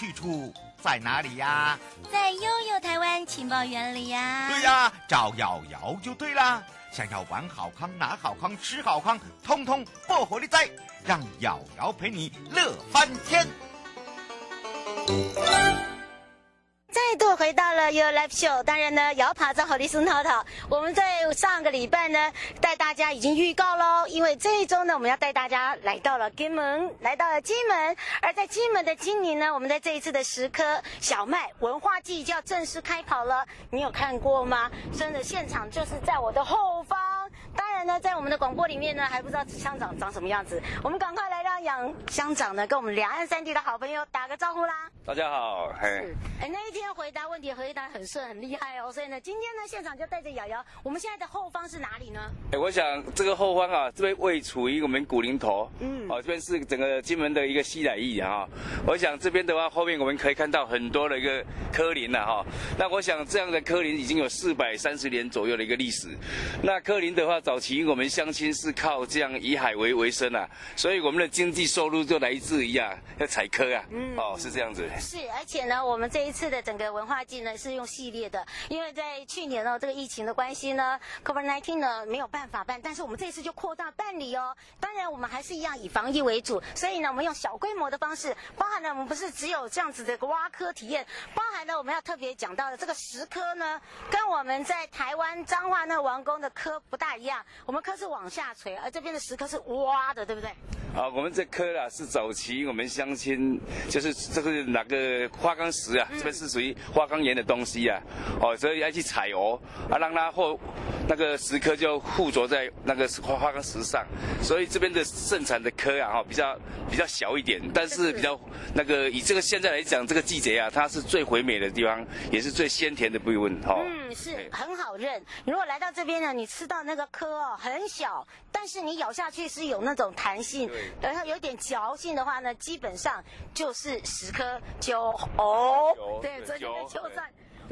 去处在哪里呀？在悠悠台湾情报园里呀。对呀，找瑶瑶就对啦。想要玩好康、拿好康、吃好康，通通不火力在，让瑶瑶陪你乐翻天。又回到了 Your Live Show，当然呢，摇爬在火力松涛涛。我们在上个礼拜呢，带大家已经预告喽，因为这一周呢，我们要带大家来到了金门，来到了金门。而在金门的今年呢，我们在这一次的石刻小麦文化季就要正式开跑了。你有看过吗？真的，现场就是在我的后方。当然呢，在我们的广播里面呢，还不知道乡长长什么样子。我们赶快来让杨乡长呢，跟我们两岸三地的好朋友打个招呼啦。大家好，嘿。哎，那一天回答问题回答很顺，很厉害哦。所以呢，今天呢，现场就带着瑶瑶。我们现在的后方是哪里呢？哎，我想这个后方啊，这边位处于我们古林头，嗯，哦，这边是整个金门的一个西来义啊。我想这边的话，后面我们可以看到很多的一个科林了哈。那我想这样的科林已经有四百三十年左右的一个历史。那科林的话，早期我们乡亲是靠这样以海为为生啊，所以我们的经济收入就来自于啊，要采科啊，嗯，哦，是这样子。是，而且呢，我们这一次的整个文化季呢是用系列的，因为在去年呢这个疫情的关系呢，COVID-19 呢没有办法办，但是我们这一次就扩大办理哦。当然我们还是一样以防疫为主，所以呢我们用小规模的方式，包含了我们不是只有这样子的挖科体验，包含了我们要特别讲到的这个石科呢，跟我们在台湾彰化那个王宫的科不大一样。我们刻是往下垂，而这边的石刻是挖的，对不对？啊，我们这刻啊是早期我们乡亲，就是这个哪个花岗石啊，这边是属于花岗岩的东西啊，哦，所以要去采哦啊，让它后那个石刻就附着在那个花花岗石上，所以这边的盛产的刻啊，哈，比较比较小一点，但是比较那个以这个现在来讲，这个季节啊，它是最肥美的地方，也是最鲜甜的部分，哈。嗯，是很好认。如果来到这边呢，你吃到那个颗哦，很小，但是你咬下去是有那种弹性。然后有点嚼劲的话呢，基本上就是十颗九哦，对，这里的秋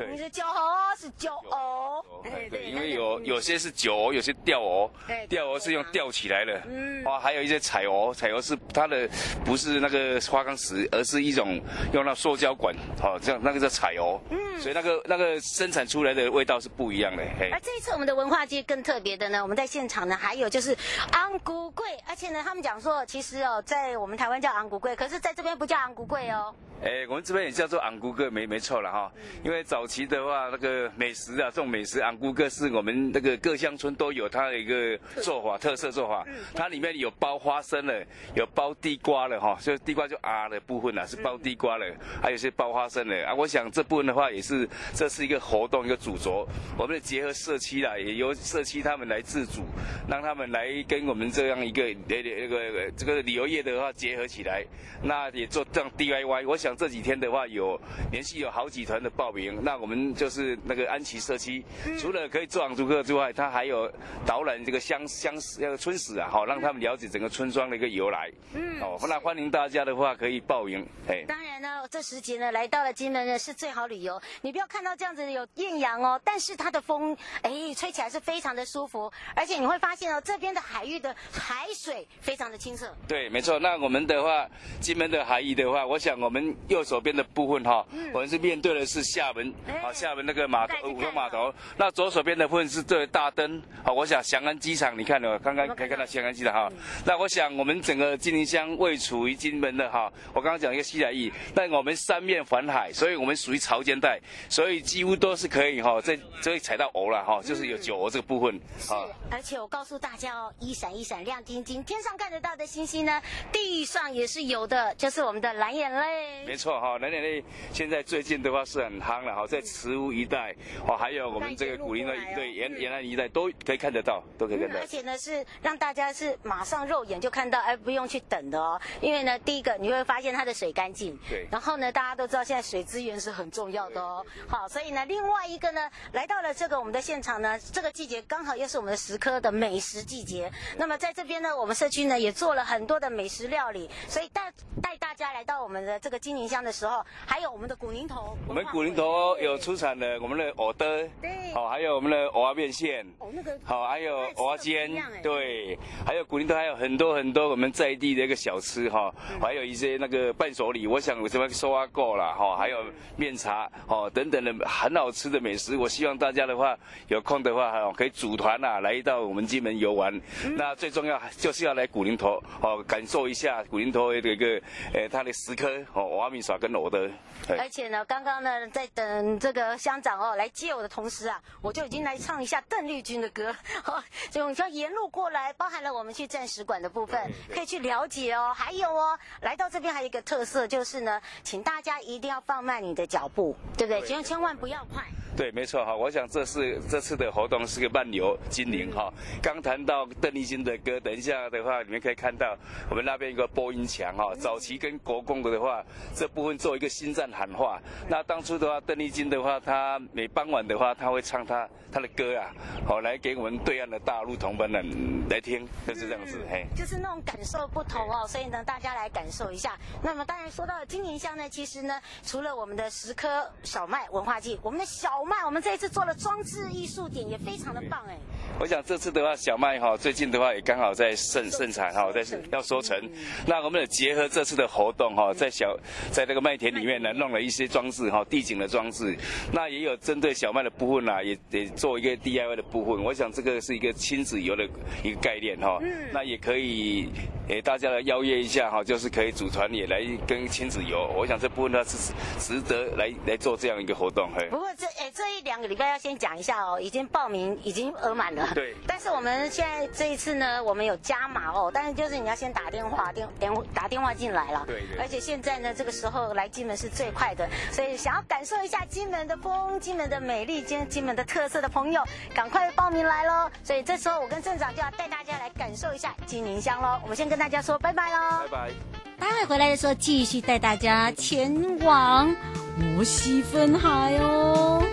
菜。你是酒藕是酒藕，对对，因为有有些是酒藕，有些吊藕，吊藕是用吊起来的，嗯，哇，还有一些彩藕，彩藕是它的不是那个花岗石，而是一种用那塑胶管，好，这样那个叫彩藕，嗯，所以那个那个生产出来的味道是不一样的。而这一次我们的文化节更特别的呢，我们在现场呢还有就是昂古贵，而且呢他们讲说，其实哦，在我们台湾叫昂古贵，可是在这边不叫昂古贵哦。哎，我们这边也叫做昂古哥，没没错了哈。因为早期的话，那个美食啊，这种美食昂古哥是我们那个各乡村都有它的一个做法，特色做法。它里面有包花生的，有包地瓜的哈，所以地瓜就啊的部分啊是包地瓜的，还有些包花生的啊。我想这部分的话也是，这是一个活动一个主轴。我们结合社区啦，也由社区他们来自主，让他们来跟我们这样一个那那个这个旅游业的话结合起来，那也做这样 DIY。我想。像这几天的话，有连续有好几团的报名，那我们就是那个安琪社区，除了可以做昂族客之外，它还有导览这个乡乡那个村史啊，好让他们了解整个村庄的一个由来。嗯，哦，那欢迎大家的话可以报名。哎，当然呢，这时节呢来到了金门呢是最好旅游。你不要看到这样子有艳阳哦，但是它的风哎吹起来是非常的舒服，而且你会发现哦，这边的海域的海水非常的清澈。对，没错。那我们的话，金门的海域的话，我想我们。右手边的部分哈，我们是面对的是厦门，好厦门那个码头五个码头。那左手边的部分是对大灯，好，我想翔安机场，你看了刚刚可以看到翔安机场哈。那我想我们整个金陵乡位处于金门的哈，我刚刚讲一个西来义，但我们三面环海，所以我们属于潮间带，所以几乎都是可以哈，这这里踩到藕了哈，就是有酒藕这个部分。是，而且我告诉大家哦，一闪一闪亮晶晶，天上看得到的星星呢，地上也是有的，就是我们的蓝眼泪。没错哈，南点类现在最近的话是很夯了哈，在慈乌一带哦，还有我们这个古林的对沿沿岸一带都可以看得到，都可以看到。而且呢是让大家是马上肉眼就看到，哎不用去等的哦。因为呢，第一个你会发现它的水干净，对。然后呢，大家都知道现在水资源是很重要的哦。好，所以呢，另外一个呢，来到了这个我们的现场呢，这个季节刚好又是我们的石科的美食季节。那么在这边呢，我们社区呢也做了很多的美食料理，所以带带大家来到我们的这个金宁乡的时候，还有我们的古宁头。我们古宁头有出产的我们的藕的，对，好，还有我们的蚵仔面线，哦，那个，好，还有蚵仔煎，对，还有古宁头还有很多很多我们在地的一个小吃哈，还有一些那个伴手礼，我想什么收啊够了哈，还有面茶哦等等的很好吃的美食，我希望大家的话有空的话哈可以组团呐来到我们金门游玩，那最重要就是要来古宁头哦感受一下古宁头的一个呃它的石刻哦蚵仔面线跟我的，而且呢刚刚呢在等这个乡长哦来接我的同时啊，我就已经来唱一下邓丽君的歌，哦，所以我们要沿路过来，包含了我们去战史馆的部分可以去了解哦，还有哦来到这边还有一个特色就是呢，请大家一定要放慢你的脚步，对不对？千万千万不要快。对，没错哈。我想这是这次的活动是个漫游金陵哈。刚谈到邓丽君的歌，等一下的话，你们可以看到我们那边一个播音墙哈。早期跟国共的话，这部分做一个心战喊话。那当初的话，邓丽君的话，她每傍晚的话，她会唱她她的歌啊，好来给我们对岸的大陆同胞们来听，就是这样子嘿。就是那种感受不同哦，所以呢，大家来感受一下。那么当然说到了金陵乡呢，其实呢，除了我们的石刻小麦文化季，我们的小麦，我们这一次做了装置艺术点，也非常的棒哎。我想这次的话，小麦哈最近的话也刚好在盛盛产哈，在要收成。那我们也结合这次的活动哈，在小在那个麦田里面呢，弄了一些装置哈，地景的装置。那也有针对小麦的部分呢，也也做一个 DIY 的部分。我想这个是一个亲子游的一个概念哈。嗯那也可以诶大家来邀约一下哈，就是可以组团也来跟亲子游。我想这部分呢是值得来来做这样一个活动嘿。不过这诶这一两。两个礼拜要先讲一下哦，已经报名已经额满了。对。但是我们现在这一次呢，我们有加码哦，但是就是你要先打电话电电打电话进来了。对对。而且现在呢，这个时候来金门是最快的，所以想要感受一下金门的风、金门的美丽、金金门的特色的朋友，赶快报名来喽！所以这时候我跟镇长就要带大家来感受一下金宁乡喽。我们先跟大家说拜拜喽。拜拜。待会回来的时候，继续带大家前往摩西分海哦。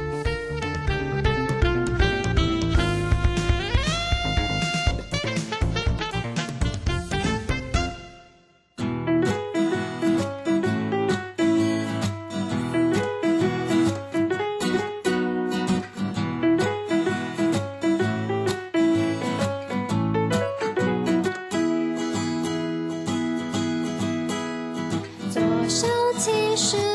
是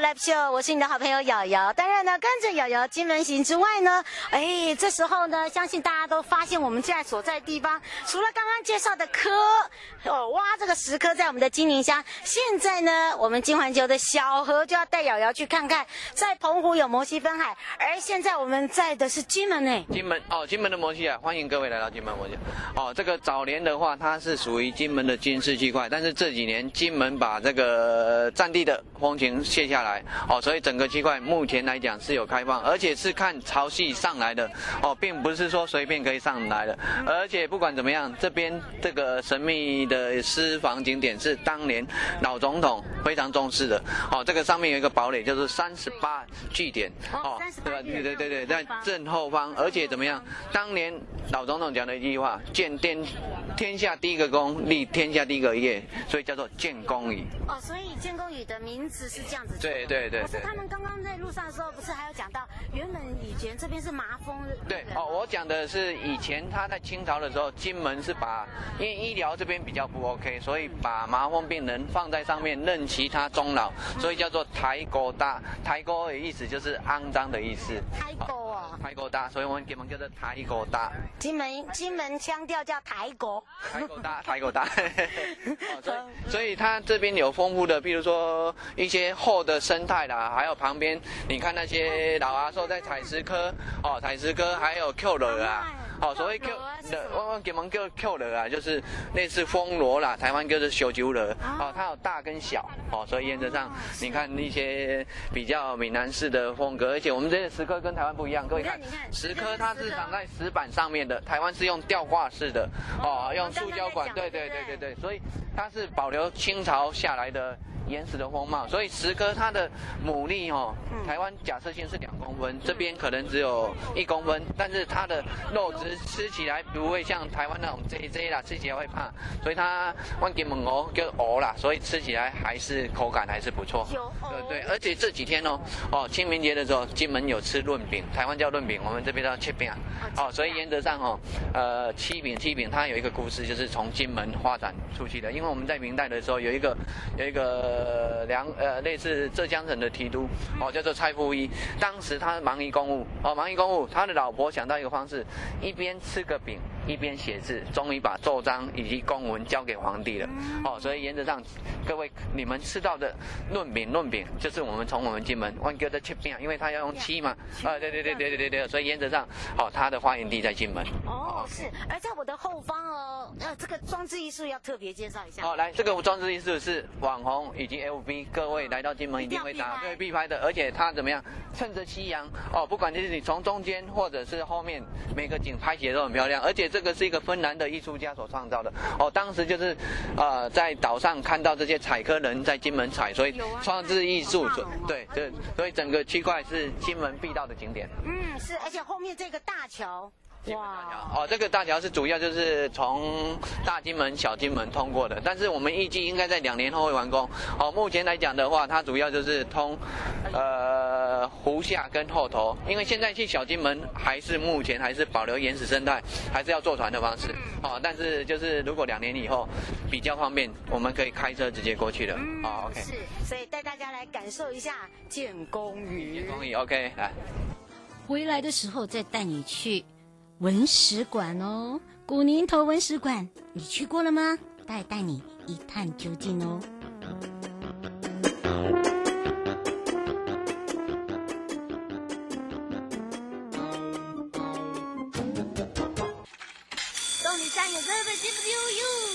Live Show，我是你的好朋友瑶瑶。当然呢，跟着瑶瑶金门行之外呢，哎，这时候呢，相信大家都发现我们现在所在地方，除了刚刚介绍的科，哦，挖这个石蚵在我们的金宁乡。现在呢，我们金环球的小何就要带瑶瑶去看看，在澎湖有摩西分海，而现在我们在的是金门呢。金门哦，金门的摩西啊，欢迎各位来到金门摩西。哦，这个早年的话，它是属于金门的军事区块，但是这几年金门把这个战地的风情。卸下来哦，所以整个区块目前来讲是有开放，而且是看潮汐上来的哦，并不是说随便可以上来的。而且不管怎么样，这边这个神秘的私房景点是当年老总统非常重视的哦。这个上面有一个堡垒，就是三十八据点哦，对吧？对对对对，在正后方。而且怎么样？当年老总统讲的一句话：“建天天下第一个功，立天下第一个业”，所以叫做建功屿。哦，所以建功屿的名字是。这样子对对对对，可是他们刚刚在路上的时候，不是还有讲到，原本以前这边是麻风。对哦，我讲的是以前他在清朝的时候，金门是把因为医疗这边比较不 OK，所以把麻风病人放在上面任其他终老，所以叫做台狗大。台狗的意思就是肮脏的意思。台狗啊。台狗大，所以我们金门叫做台狗大。金门金门腔调叫台狗。台狗大，台狗大。哦，所以所以他这边有丰富的，比如说一些。厚的生态啦，还有旁边，你看那些老阿叔在采石科，哦，采石科，还有 Q 螺啊。哦，所谓 Q 的，我我给们叫 Q 的啊，就是类似风螺啦，台湾叫做小酒螺。哦，它有大跟小，哦，所以原则上，你看那些比较闽南式的风格，而且我们这些石科跟台湾不一样，各位看，石科它是长在石板上面的，台湾是用吊挂式的，哦，用塑胶管，对对对对对，所以它是保留清朝下来的。原始的风貌，所以石蚵它的牡蛎哦，台湾假设性是两公分，这边可能只有一公分，但是它的肉质吃起来不会像台湾那种 J J 啦，吃起来会胖，所以它万金门蚵叫蚵啦，所以吃起来还是口感还是不错。对对，而且这几天哦哦清明节的时候，金门有吃润饼，台湾叫润饼，我们这边叫切饼啊。哦，所以原则上哦，呃，七饼七饼它有一个故事，就是从金门发展出去的，因为我们在明代的时候有一个有一个。呃，两呃，类似浙江省的提督哦，叫做蔡富一。当时他忙于公务哦，忙于公务，他的老婆想到一个方式，一边吃个饼，一边写字，终于把奏章以及公文交给皇帝了哦。所以原则上，各位你们吃到的论饼论饼，就是我们从我们金门万哥的切饼，因为他要用漆嘛啊，对对对对对对对，所以原则上，哦，他的发源地在金门哦，是。而在我的后方哦，呃，这个装置艺术要特别介绍一下。哦，来，这个装置艺术是网红。以及 L V，各位来到金门一定会打对必拍的，而且它怎么样？趁着夕阳哦，不管就是你从中间或者是后面，每个景拍起来都很漂亮。而且这个是一个芬兰的艺术家所创造的哦，当时就是呃在岛上看到这些采科人在金门采，所以创制艺术对对，所以整个区块是金门必到的景点。嗯，是，而且后面这个大桥。哇哦，这个大桥是主要就是从大金门、小金门通过的，但是我们预计应该在两年后会完工。哦，目前来讲的话，它主要就是通，呃，湖下跟后头，因为现在去小金门还是目前还是保留原始生态，还是要坐船的方式。哦，但是就是如果两年以后比较方便，我们可以开车直接过去的。哦，OK。是，所以带大家来感受一下建功屿。建功屿，OK，来。回来的时候再带你去。文史馆哦，古宁头文史馆，你去过了吗？带带你一探究竟哦。动力三点三分，进不悠悠。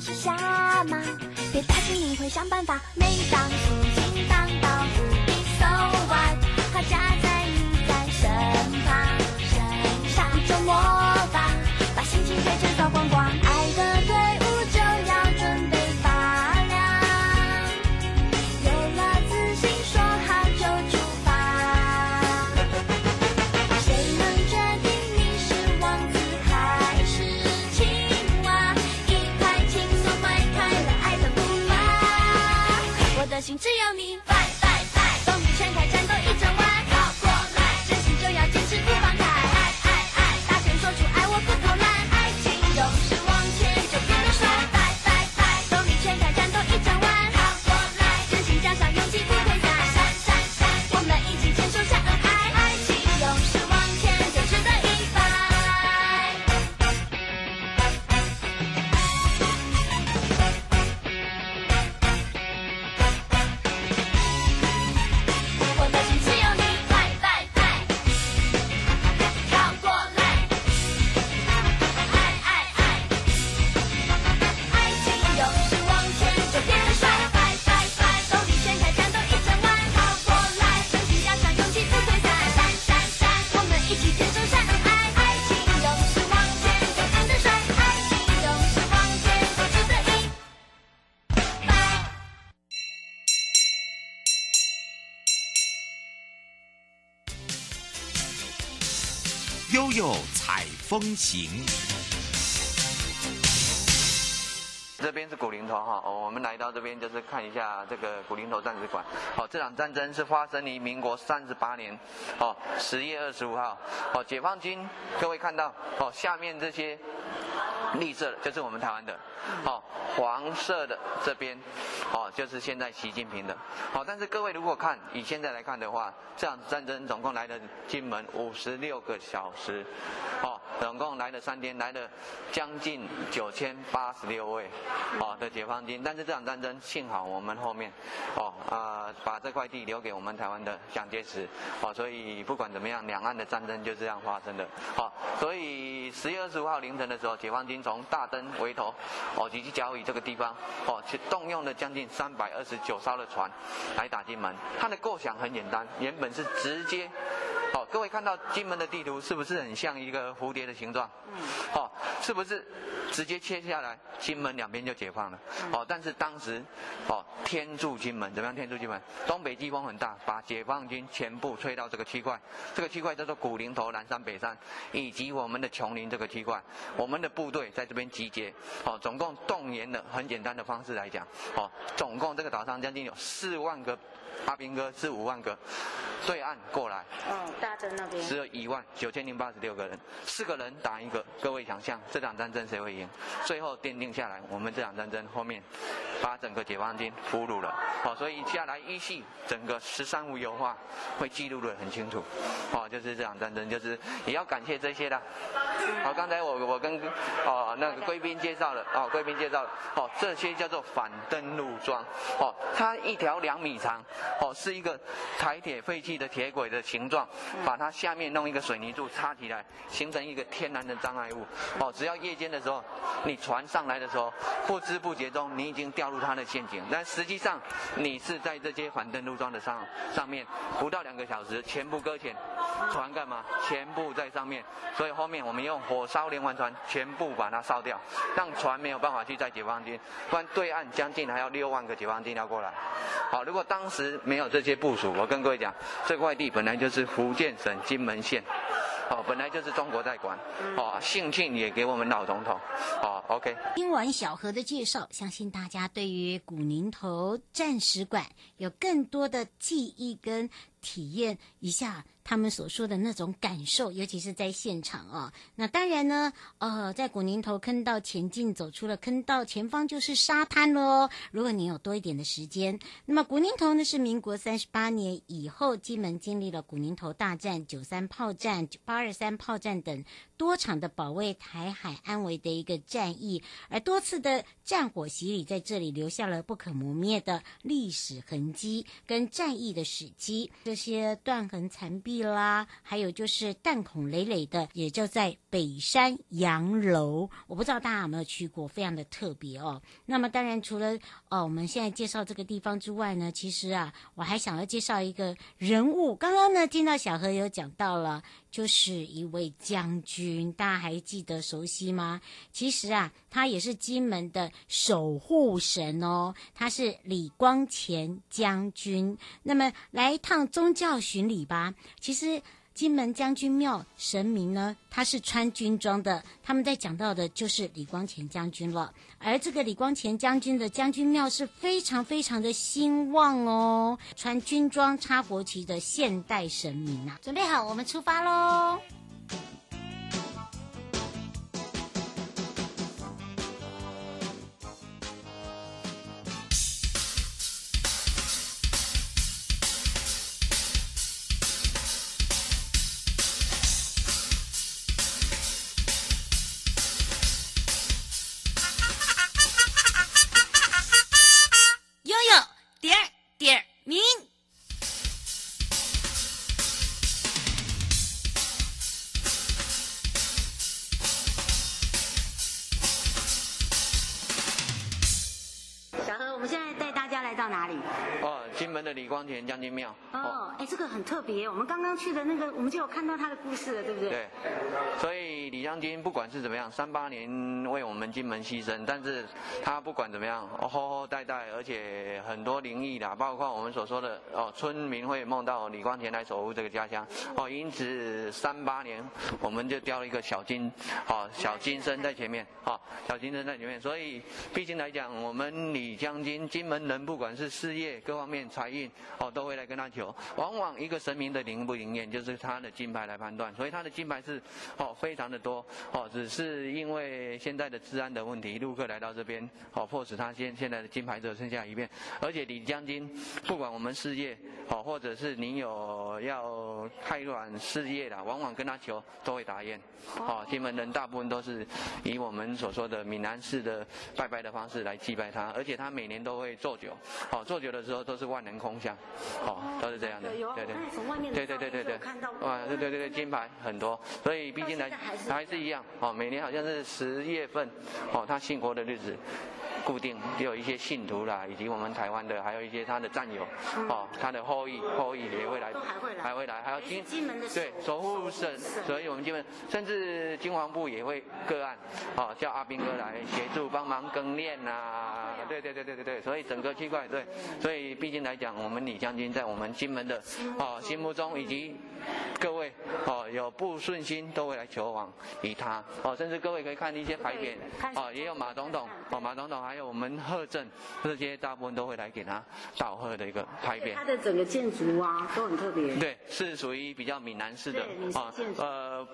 是瞎忙，别担心，你会想办法。每当心情荡到谷底，so what？他家在你在身旁，身上一种魔法，把心情推着走光我的风行，这边是古宁头哈，哦我们来到这边就是看一下这个古宁头战史馆。哦，这场战争是发生于民国三十八年，哦，十月二十五号。哦，解放军，各位看到哦，下面这些绿色的就是我们台湾的，哦，黄色的这边，哦，就是现在习近平的。好，但是各位如果看以现在来看的话，这场战争总共来了金门五十六个小时，哦，总共来了三天，来了将近九千八十六位，哦的解放军。但是这场战争幸好我们后面，哦啊、把这块地留给我们台湾的蒋介石，哦，所以不管怎么样，两岸的战争就这样发生的。好，所以十月二十五号凌晨的时候，解放军从大灯围头，哦以及甲午乙这个地方，哦去动用了将近三百二十九艘的船来打金门。它的构想很简单，原本是直接，哦各位看到金门的地图是不是很像一个蝴蝶的形状？嗯。哦，是不是直接切下来，金门两边就解放了？哦，但是当时，哦天助金门，怎么样天助金门？东北季风很大，把解放军全部吹到这个区块，这个区块叫做古林头、南山、北山，以及我们的琼林这个区块，我们的部队在这边集结，哦，总共动员的很简单的方式来讲，哦，总共这个岛上将近有四万个阿兵哥，是五万个，对岸过来，嗯，大针那边。只有一万九千零八十六个人，四个人打一个，各位想象这场战争谁会赢？最后奠定下来，我们这场战争后面把整个解放军俘虏了，哦，所以接下来一系整个十三五油画会记录的很清楚，哦，就是这场战争，就是也要感谢这些的。好，刚才我我跟哦那个贵宾介绍了，哦贵宾介绍了，哦这些叫做反登陆桩，哦它一条两米长，哦是一个台铁废弃的铁轨的形状，把它下面弄一个水泥柱插起来，形成一个天然的障碍物，哦只要夜间的时候，你船上来的时候，不知不觉中你已经掉入它的陷阱，但实际上你是在这些反登陆桩的上上面，不到两个小时全部搁浅，船干嘛？全部在上面，所以后面我们用火烧连环船，全部把它烧掉，让船没有办法去载解放军，不然对岸将近还要六万个解放军要过来。好，如果当时没有这些部署，我跟各位讲，这块地本来就是福建省金门县。哦，本来就是中国在管，哦，兴庆也给我们老总统，哦，OK。听完小何的介绍，相信大家对于古宁头战史馆有更多的记忆跟体验一下他们所说的那种感受，尤其是在现场啊、那当然呢，呃，在古宁头坑道前进，走出了坑道，前方就是沙滩喽。如果你有多一点的时间，那么古宁头呢是民国三十八年以后，金门经历了古宁头大战、九三炮战、八二三炮战等多场的保卫台海安危的一个战役，而多次的战火洗礼在这里留下了不可磨灭的历史痕迹跟战役的史迹。这些断垣残壁。啦，还有就是弹孔累累的，也就在北山洋楼。我不知道大家有没有去过，非常的特别哦。那么当然除了哦，我们现在介绍这个地方之外呢，其实啊，我还想要介绍一个人物。刚刚呢，听到小何有讲到了，就是一位将军，大家还记得熟悉吗？其实啊，他也是金门的守护神哦，他是李光前将军。那么来一趟宗教巡礼吧。其实金门将军庙神明呢，他是穿军装的。他们在讲到的就是李光前将军了。而这个李光前将军的将军庙是非常非常的兴旺哦，穿军装插国旗的现代神明啊。准备好，我们出发喽！哦，哎，这个很特别。我们刚刚去的那个，我们就有看到他的故事了，对不对？对。所以李将军不管是怎么样，三八年为我们金门牺牲，但是他不管怎么样，哦、厚厚代代，而且很多灵异的，包括我们所说的哦，村民会梦到李光前来守护这个家乡哦，因此三八年我们就雕了一个小金哦，小金身在前面哦，小金身在前面。所以毕竟来讲，我们李将军金门人，不管是事业各方面财运。哦，都会来跟他求。往往一个神明的灵不灵验，就是他的金牌来判断。所以他的金牌是哦非常的多哦，只是因为现在的治安的问题，陆客来到这边哦，迫使他现现在的金牌只剩下一片。而且李将军，不管我们事业哦，或者是你有要开展事业的，往往跟他求都会答应。哦，金门人大部分都是以我们所说的闽南式的拜拜的方式来祭拜他，而且他每年都会做酒。哦，做酒的时候都是万人空巷。哦，都是这样的，对对，对。对对对对，哇，对对对对，金牌很多，所以毕竟来还是一样，哦，每年好像是十月份，哦，他庆国的日子。固定也有一些信徒啦，以及我们台湾的，还有一些他的战友，嗯、哦，他的后裔后裔也会来，还会来，还会来，还有金金门的对守护神，所以我们金门甚至金黄部也会个案，哦，叫阿兵哥来协助帮忙更练呐、啊，对对对对对对，所以整个区块对，所以毕竟来讲，我们李将军在我们金门的哦心目中以及。各位哦，有不顺心都会来求往于他哦，甚至各位可以看一些牌匾哦，也有马总统哦，马总统还有我们贺镇这些大部分都会来给他道贺的一个牌匾。它的整个建筑啊都很特别。对，是属于比较闽南式的啊，呃，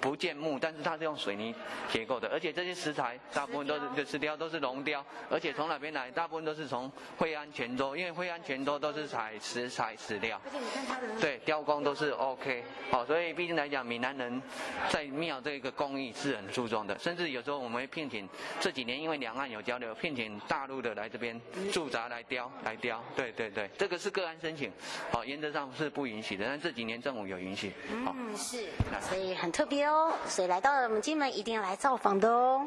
不建木，但是它是用水泥结构的，而且这些石材大部分都是石雕，都是龙雕，而且从哪边来？大部分都是从惠安泉州，因为惠安泉州都是采石材石料。而且你看它的对雕工都是。OK，好，所以毕竟来讲，闽南人在庙这个工艺是很注重的，甚至有时候我们会聘请这几年因为两岸有交流，聘请大陆的来这边驻扎来雕来雕，对对对，这个是个案申请，好，原则上是不允许的，但这几年政府有允许。嗯，是，所以很特别哦，所以来到了我们金门一定要来造访的哦。